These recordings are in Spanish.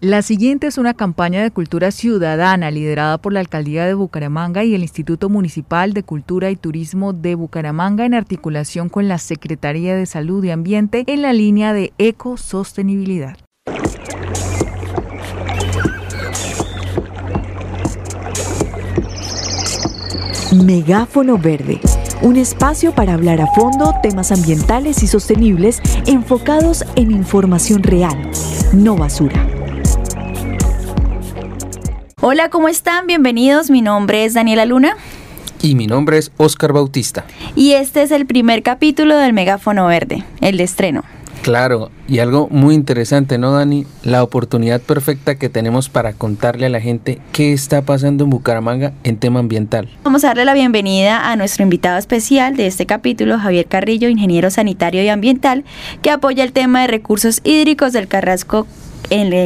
La siguiente es una campaña de cultura ciudadana liderada por la Alcaldía de Bucaramanga y el Instituto Municipal de Cultura y Turismo de Bucaramanga en articulación con la Secretaría de Salud y Ambiente en la línea de ecosostenibilidad. Megáfono Verde, un espacio para hablar a fondo temas ambientales y sostenibles enfocados en información real, no basura. Hola, ¿cómo están? Bienvenidos. Mi nombre es Daniela Luna. Y mi nombre es Oscar Bautista. Y este es el primer capítulo del Megáfono Verde, el de estreno. Claro, y algo muy interesante, ¿no, Dani? La oportunidad perfecta que tenemos para contarle a la gente qué está pasando en Bucaramanga en tema ambiental. Vamos a darle la bienvenida a nuestro invitado especial de este capítulo, Javier Carrillo, ingeniero sanitario y ambiental, que apoya el tema de recursos hídricos del Carrasco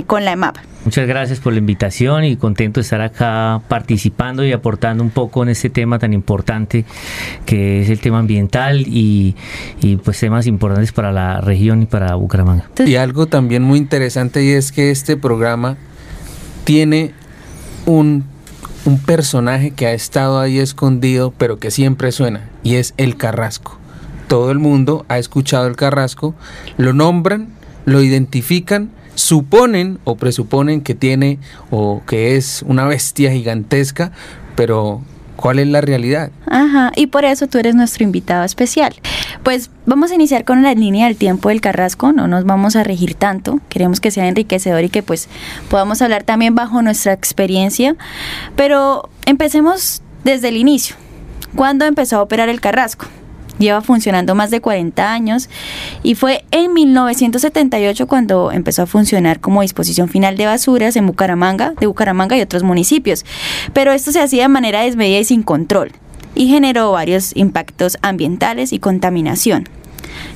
con la EMAP. Muchas gracias por la invitación y contento de estar acá participando y aportando un poco en este tema tan importante que es el tema ambiental y, pues temas importantes para la región y para Bucaramanga. Y algo también muy interesante y es que este programa tiene un, un personaje que ha estado ahí escondido pero que siempre suena y es el Carrasco. Todo el mundo ha escuchado el Carrasco, lo nombran, lo identifican suponen o presuponen que tiene o que es una bestia gigantesca, pero ¿cuál es la realidad? Ajá, y por eso tú eres nuestro invitado especial. Pues vamos a iniciar con la línea del tiempo del Carrasco, no nos vamos a regir tanto, queremos que sea enriquecedor y que pues podamos hablar también bajo nuestra experiencia, pero empecemos desde el inicio. ¿Cuándo empezó a operar el Carrasco? Lleva funcionando más de 40 años y fue en 1978 cuando empezó a funcionar como disposición final de basuras en Bucaramanga, de Bucaramanga y otros municipios. Pero esto se hacía de manera desmedida y sin control y generó varios impactos ambientales y contaminación.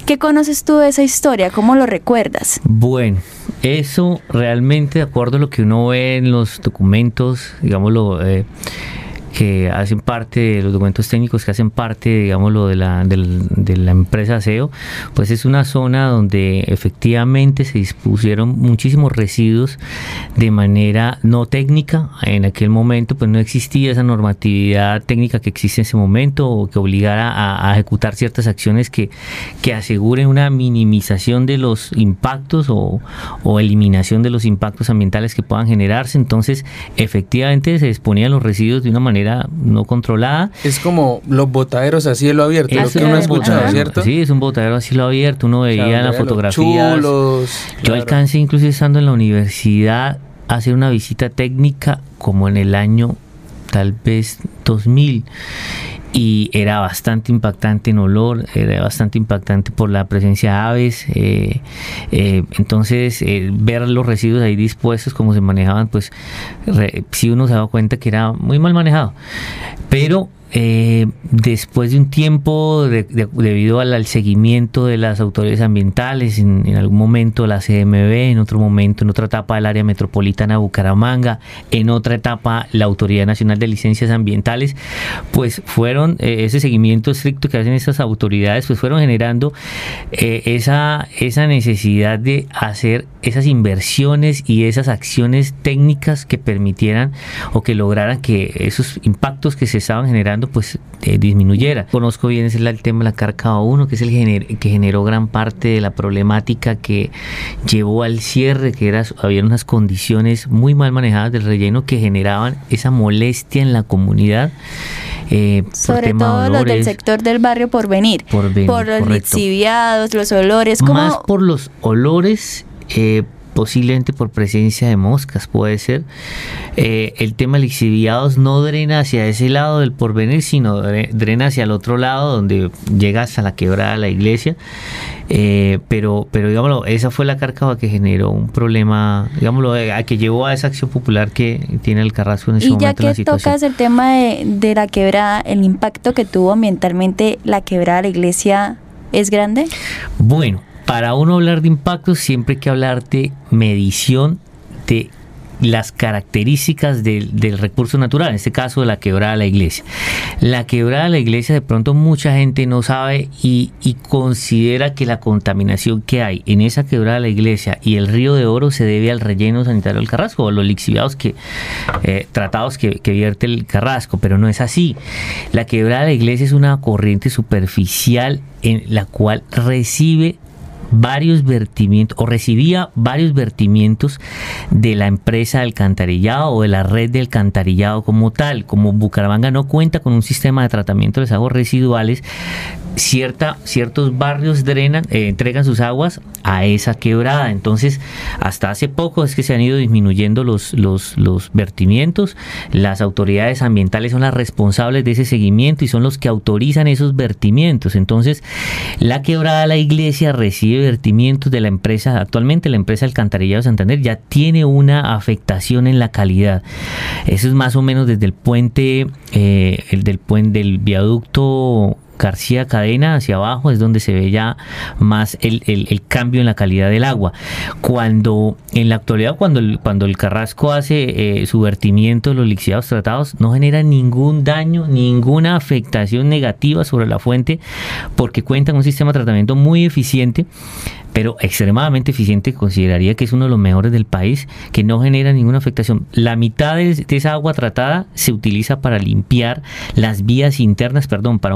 ¿Qué conoces tú de esa historia? ¿Cómo lo recuerdas? Bueno, eso realmente, de acuerdo a lo que uno ve en los documentos, digámoslo, eh, que hacen parte de los documentos técnicos que hacen parte, digámoslo, de la, de, la empresa SEO, pues es una zona donde efectivamente se dispusieron muchísimos residuos de manera no técnica. En aquel momento pues no existía esa normatividad técnica que existe en ese momento o que obligara a, ejecutar ciertas acciones que, que aseguren una minimización de los impactos o, o eliminación de los impactos ambientales que puedan generarse. Entonces, efectivamente se disponían los residuos de una manera no controlada. Es como los botaderos a cielo abierto, lo que uno ha escuchado, ¿cierto? Sí, es un botadero a cielo abierto, uno veía las fotografías. Yo alcancé incluso estando en la universidad a hacer una visita técnica como en el año tal vez 2000 y era bastante impactante en olor, era bastante impactante por la presencia de aves. Eh, eh, entonces, eh, ver los residuos ahí dispuestos, cómo se manejaban, pues sí uno se daba cuenta que era muy mal manejado. Pero eh, después de un tiempo, debido al, seguimiento de las autoridades ambientales, en, algún momento la CMB, en otro momento, en otra etapa el área metropolitana de Bucaramanga, en otra etapa la Autoridad Nacional de Licencias Ambientales, pues fueron eh, ese seguimiento estricto que hacen estas autoridades, pues fueron generando eh, esa, esa necesidad de hacer esas inversiones y esas acciones técnicas que permitieran o que lograran que esos impactos que se estaban generando pues eh, disminuyera. Conozco bien ese es el tema de la carca 1, que es el que generó gran parte de la problemática que llevó al cierre, que era, había unas condiciones muy mal manejadas del relleno que generaban esa molestia en la comunidad. Eh, Sobre todo los del sector del barrio por venir, por, los lixiviados, los olores. Más por los olores, eh, posiblemente por presencia de moscas, puede ser. Eh, el tema de lixiviados no drena hacia ese lado del porvenir, sino drena hacia el otro lado, donde llega hasta la quebrada de la iglesia. Eh, pero, pero digámoslo, esa fue la cárcava que generó un problema, digámoslo, eh, a que llevó a esa acción popular que tiene el Carrasco en ese y ya que tocas el tema de, de la quebrada, el impacto que tuvo ambientalmente la quebrada de la iglesia, ¿es grande? Bueno, para uno hablar de impacto siempre hay que hablar de medición de las características del, recurso natural, en este caso la quebrada de la iglesia. La quebrada de la iglesia de pronto mucha gente no sabe y, considera que la contaminación que hay en esa quebrada de la iglesia y el río de oro se debe al relleno sanitario del Carrasco o los lixiviados que, eh, tratados que vierte el Carrasco, pero no es así. La quebrada de la iglesia es una corriente superficial en la cual recibe varios vertimientos o recibía varios vertimientos de la empresa de alcantarillado o de la red de alcantarillado como tal. Como Bucaramanga no cuenta con un sistema de tratamiento de aguas residuales, cierta, ciertos barrios drenan, eh, entregan sus aguas a esa quebrada. Entonces, hasta hace poco es que se han ido disminuyendo los, los, los vertimientos. Las autoridades ambientales son las responsables de ese seguimiento y son los que autorizan esos vertimientos. Entonces, la quebrada de la iglesia recibe vertimientos de la empresa. Actualmente la empresa Alcantarillado Santander ya tiene una afectación en la calidad. Eso es más o menos desde el puente, eh, el del puente del viaducto García Cadena hacia abajo es donde se ve ya más el, cambio en la calidad del agua. Cuando en la actualidad, cuando el, cuando el Carrasco hace eh, su vertimiento de los lixiviados tratados, no genera ningún daño, ninguna afectación negativa sobre la fuente, porque cuenta con un sistema de tratamiento muy eficiente pero extremadamente eficiente, consideraría que es uno de los mejores del país, que no genera ninguna afectación. La mitad de, esa agua tratada se utiliza para limpiar las vías internas, perdón, para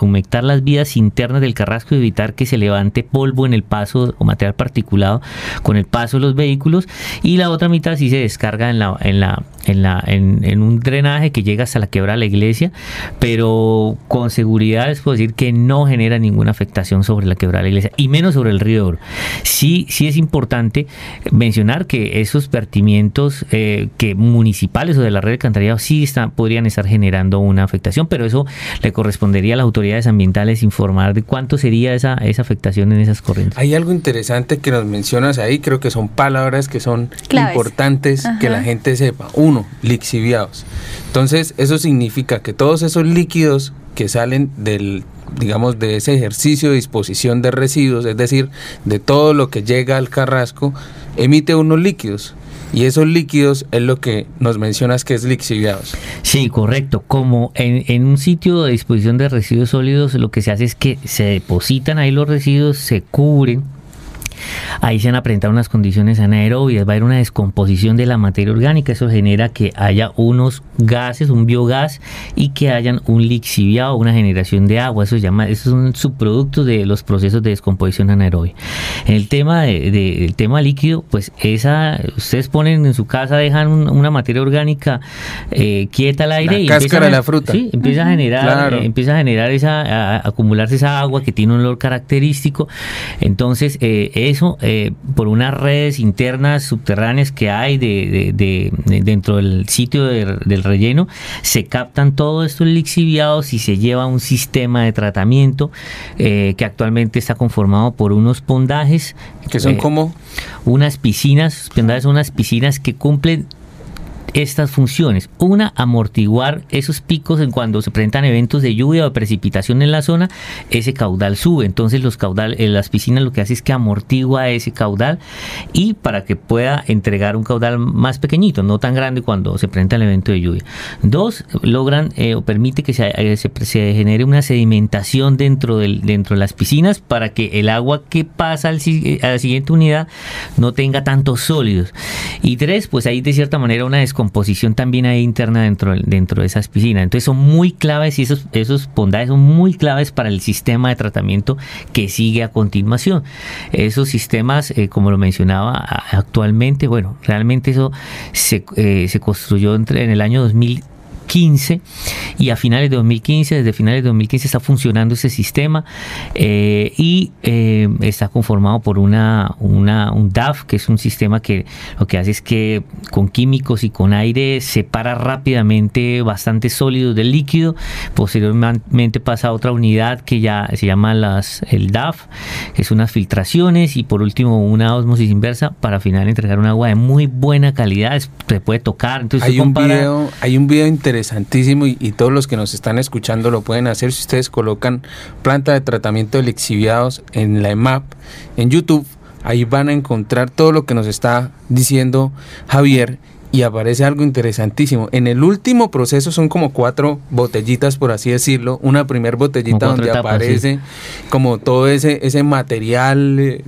humectar las vías internas del carrasco y evitar que se levante polvo en el paso o material particulado con el paso de los vehículos. Y la otra mitad sí se descarga en la, en la, en la, en, un drenaje que llega hasta la quebrada de la iglesia, pero con seguridad les puedo decir que no genera ninguna afectación sobre la quebrada de la iglesia y menos sobre el río Sí, sí es importante mencionar que esos vertimientos eh, que municipales o de la red de alcantarillado sí están, podrían estar generando una afectación, pero eso le correspondería a las autoridades ambientales informar de cuánto sería esa, esa afectación en esas corrientes. Hay algo interesante que nos mencionas ahí, creo que son palabras que son importantes que la gente sepa. Uno, lixiviados. Entonces, eso significa que todos esos líquidos que salen del digamos, de ese ejercicio de disposición de residuos, es decir, de todo lo que llega al carrasco, emite unos líquidos. Y esos líquidos es lo que nos mencionas que es lixiviados. Sí, correcto. Como en, en, un sitio de disposición de residuos sólidos, lo que se hace es que se depositan ahí los residuos, se cubren Ahí se han presentado unas condiciones anaerobias, va a haber una descomposición de la materia orgánica, eso genera que haya unos gases, un biogás y que hayan un lixiviado, una generación de agua, eso se llama, esos son subproductos de los procesos de descomposición anaerobia. En el tema de, el tema líquido, pues esa, ustedes ponen en su casa, dejan una materia orgánica eh, quieta al aire y cáscara de la fruta. Sí, empieza a generar, eh, empieza a generar esa, a, acumularse esa agua que tiene un olor característico. Entonces, eh, eso eh, por unas redes internas subterráneas que hay de, dentro del sitio del relleno, se captan todos estos lixiviados y se lleva un sistema de tratamiento eh, que actualmente está conformado por unos pondajes. Que son eh, como unas piscinas, pondajes son unas piscinas que cumplen estas funciones. Una, amortiguar esos picos en cuando se presentan eventos de lluvia o precipitación en la zona, ese caudal sube. Entonces los caudal, en las piscinas lo que hace es que amortigua ese caudal y para que pueda entregar un caudal más pequeñito, no tan grande cuando se presenta el evento de lluvia. Dos, logran eh, o permite que eh, se, se, genere una sedimentación dentro, del, dentro de las piscinas para que el agua que pasa al, a la siguiente unidad no tenga tantos sólidos. Y tres, pues ahí de cierta manera una composición también hay interna dentro, dentro de esas piscinas. Entonces son muy claves y esos, esos bondades son muy claves para el sistema de tratamiento que sigue a continuación. Esos sistemas, eh, como lo mencionaba actualmente, bueno, realmente eso se, eh, se construyó entre, en el año 2000 2015 y a finales de 2015, desde finales de 2015 está funcionando ese sistema eh, y eh, está conformado por una, una, un DAF, que es un sistema que lo que hace es que con químicos y con aire separa rápidamente bastante sólidos del líquido, posteriormente pasa a otra unidad que ya se llama las, el DAF, que es unas filtraciones y por último una osmosis inversa para final entregar un agua de muy buena calidad, se puede tocar. Entonces hay, un video, hay un video interesante interesantísimo y, todos los que nos están escuchando lo pueden hacer si ustedes colocan planta de tratamiento de lixiviados en la EMAP en YouTube ahí van a encontrar todo lo que nos está diciendo Javier y aparece algo interesantísimo. En el último proceso son como cuatro botellitas, por así decirlo. Una primer botellita donde aparece como todo ese, ese material, eh,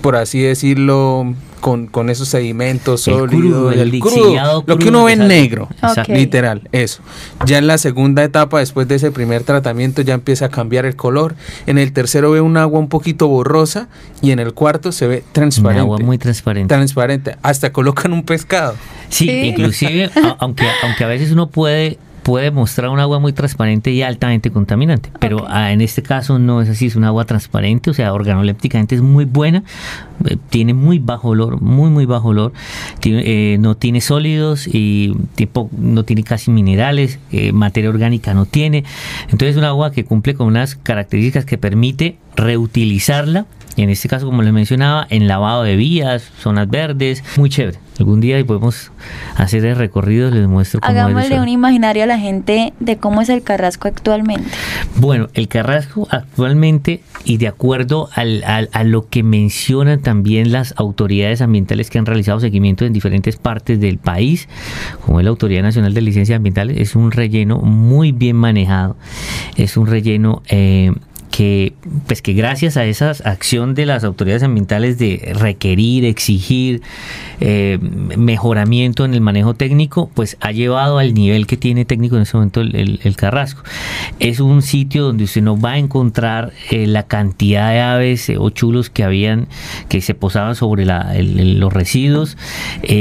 por así decirlo, con, con esos sedimentos sólidos, el, crudo, lo que uno ve en negro, literal, eso. Ya en la segunda etapa, después de ese primer tratamiento, ya empieza a cambiar el color. En el tercero ve un agua un poquito borrosa y en el cuarto se ve transparente. agua muy transparente. Transparente. Hasta colocan un pescado. Sí, inclusive, aunque, aunque a veces uno puede puede mostrar un agua muy transparente y altamente contaminante, pero ah, en este caso no es así, es un agua transparente, o sea, organolépticamente es muy buena, eh, tiene muy bajo olor, muy muy bajo olor, eh, no tiene sólidos y tipo, no tiene casi minerales, eh, materia orgánica no tiene, entonces es un agua que cumple con unas características que permite reutilizarla en este caso, como les mencionaba, en lavado de vías, zonas verdes, muy chévere. Algún día podemos hacer el recorrido, les muestro cómo Hagámosle un imaginario a la gente de cómo es el Carrasco actualmente. Bueno, el Carrasco actualmente, y de acuerdo al, a lo que mencionan también las autoridades ambientales que han realizado seguimiento en diferentes partes del país, como es la Autoridad Nacional de Licencias Ambientales, es un relleno muy bien manejado, es un relleno... Eh, que pues que gracias a esa acción de las autoridades ambientales de requerir, exigir eh, mejoramiento en el manejo técnico, pues ha llevado al nivel que tiene técnico en ese momento el, Carrasco. Es un sitio donde usted no va a encontrar eh, la cantidad de aves eh, o chulos que habían, que se posaban sobre los residuos.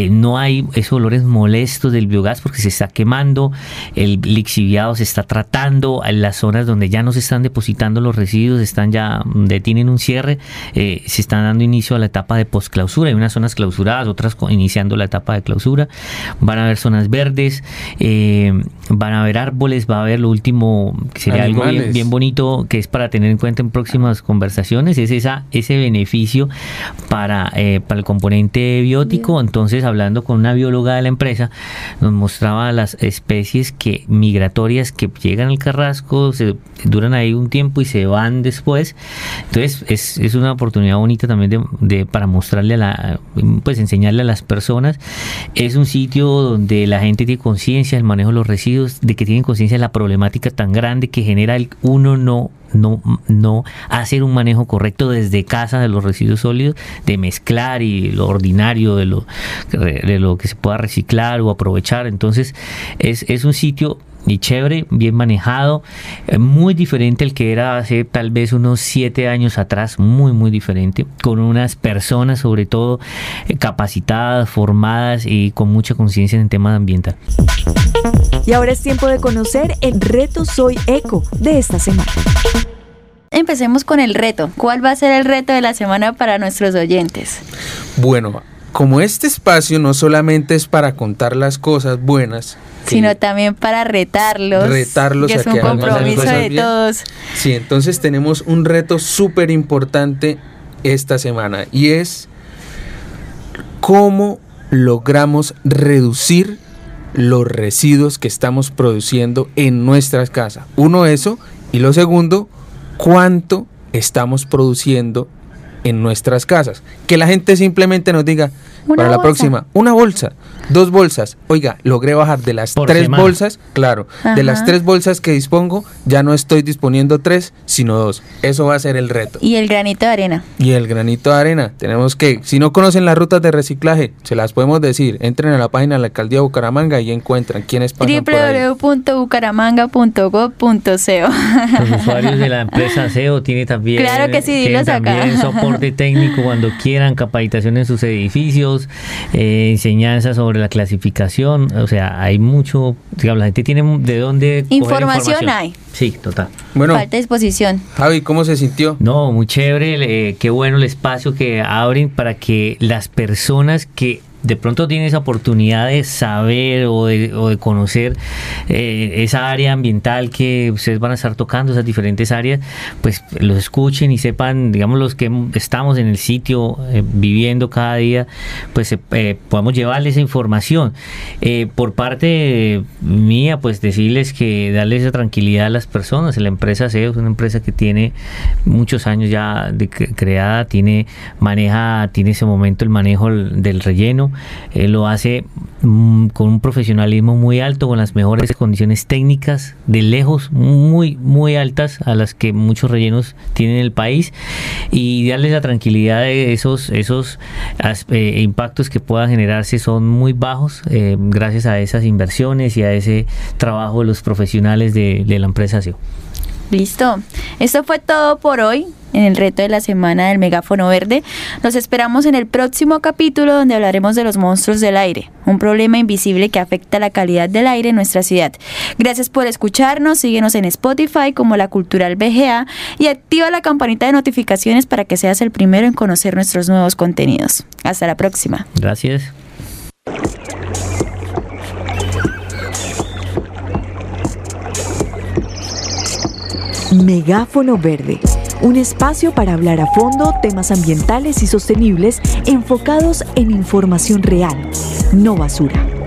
no hay esos olores molestos del biogás porque se está quemando, el lixiviado se está tratando, en las zonas donde ya no se están depositando los residuos están ya, detienen un cierre, eh, se están dando inicio a la etapa de posclausura. Hay unas zonas clausuradas, otras iniciando la etapa de clausura. Van a haber zonas verdes, eh, van a haber árboles, va a haber lo último, que sería algo bien, bonito, que es para tener en cuenta en próximas conversaciones, es esa, ese beneficio para, eh, para el componente biótico. Entonces, hablando con una bióloga de la empresa, nos mostraba las especies que migratorias que llegan al carrasco, se duran ahí un tiempo y se van después. Entonces es, es una oportunidad bonita también de, para mostrarle a la, pues enseñarle a las personas. Es un sitio donde la gente tiene conciencia del manejo de los residuos, de que tienen conciencia de la problemática tan grande que genera el uno no no, no hacer un manejo correcto desde casa de los residuos sólidos, de mezclar y lo ordinario de lo, de lo que se pueda reciclar o aprovechar. Entonces es, es un sitio y chévere, bien manejado, eh, muy diferente al que era hace tal vez unos siete años atrás, muy muy diferente, con unas personas sobre todo eh, capacitadas, formadas y con mucha conciencia en el tema ambiental. Y ahora es tiempo de conocer el reto Soy Eco de esta semana. Empecemos con el reto. ¿Cuál va a ser el reto de la semana para nuestros oyentes? Bueno, como este espacio no solamente es para contar las cosas buenas, sino también para retarlos. Retarlos que es un compromiso de todos. Sí, entonces tenemos un reto súper importante esta semana y es cómo logramos reducir los residuos que estamos produciendo en nuestras casas. Uno, eso. Y lo segundo, cuánto estamos produciendo en nuestras casas. Que la gente simplemente nos diga, para la próxima, una bolsa, dos bolsas. Oiga, logré bajar de las tres bolsas, claro, de las tres bolsas que dispongo, ya no estoy disponiendo tres, sino dos. Eso va a ser el reto. Y el granito de arena. Y el granito de arena. Tenemos que, si no conocen las rutas de reciclaje, se las podemos decir. Entren a la página de la alcaldía de Bucaramanga y encuentran quiénes pasan www.bucaramanga.gov.co Los usuarios de la empresa SEO tienen también, claro que sí, también soporte técnico cuando quieran, capacitación en sus edificios eh, enseñanza sobre la clasificación, o sea, hay mucho, digamos, la gente tiene de dónde... Información, hay. Sí, total. Bueno, falta disposición. Javi, ¿cómo se sintió? No, muy chévere, qué bueno el espacio que abren para que las personas que de pronto tiene esa oportunidad de saber o de, o de conocer eh, esa área ambiental que ustedes van a estar tocando, esas diferentes áreas, pues los escuchen y sepan, digamos, los que estamos en el sitio eh, viviendo cada día, pues eh, podamos llevarles esa información. por parte mía, pues decirles que darles esa tranquilidad a las personas. La empresa SEO es una empresa que tiene muchos años ya de creada, tiene, maneja, tiene ese momento el manejo del relleno lo hace mm, con un profesionalismo muy alto, con las mejores condiciones técnicas, de lejos, muy, muy altas a las que muchos rellenos tienen en el país y darles la tranquilidad de esos, esos eh, impactos que puedan generarse son muy bajos eh, gracias a esas inversiones y a ese trabajo de los profesionales de, de la empresa SEO. Listo. Esto fue todo por hoy en el reto de la semana del megáfono verde. Nos esperamos en el próximo capítulo donde hablaremos de los monstruos del aire, un problema invisible que afecta la calidad del aire en nuestra ciudad. Gracias por escucharnos, síguenos en Spotify como La Cultural BGA y activa la campanita de notificaciones para que seas el primero en conocer nuestros nuevos contenidos. Hasta la próxima. Gracias. Megáfono Verde, un espacio para hablar a fondo temas ambientales y sostenibles enfocados en información real, no basura.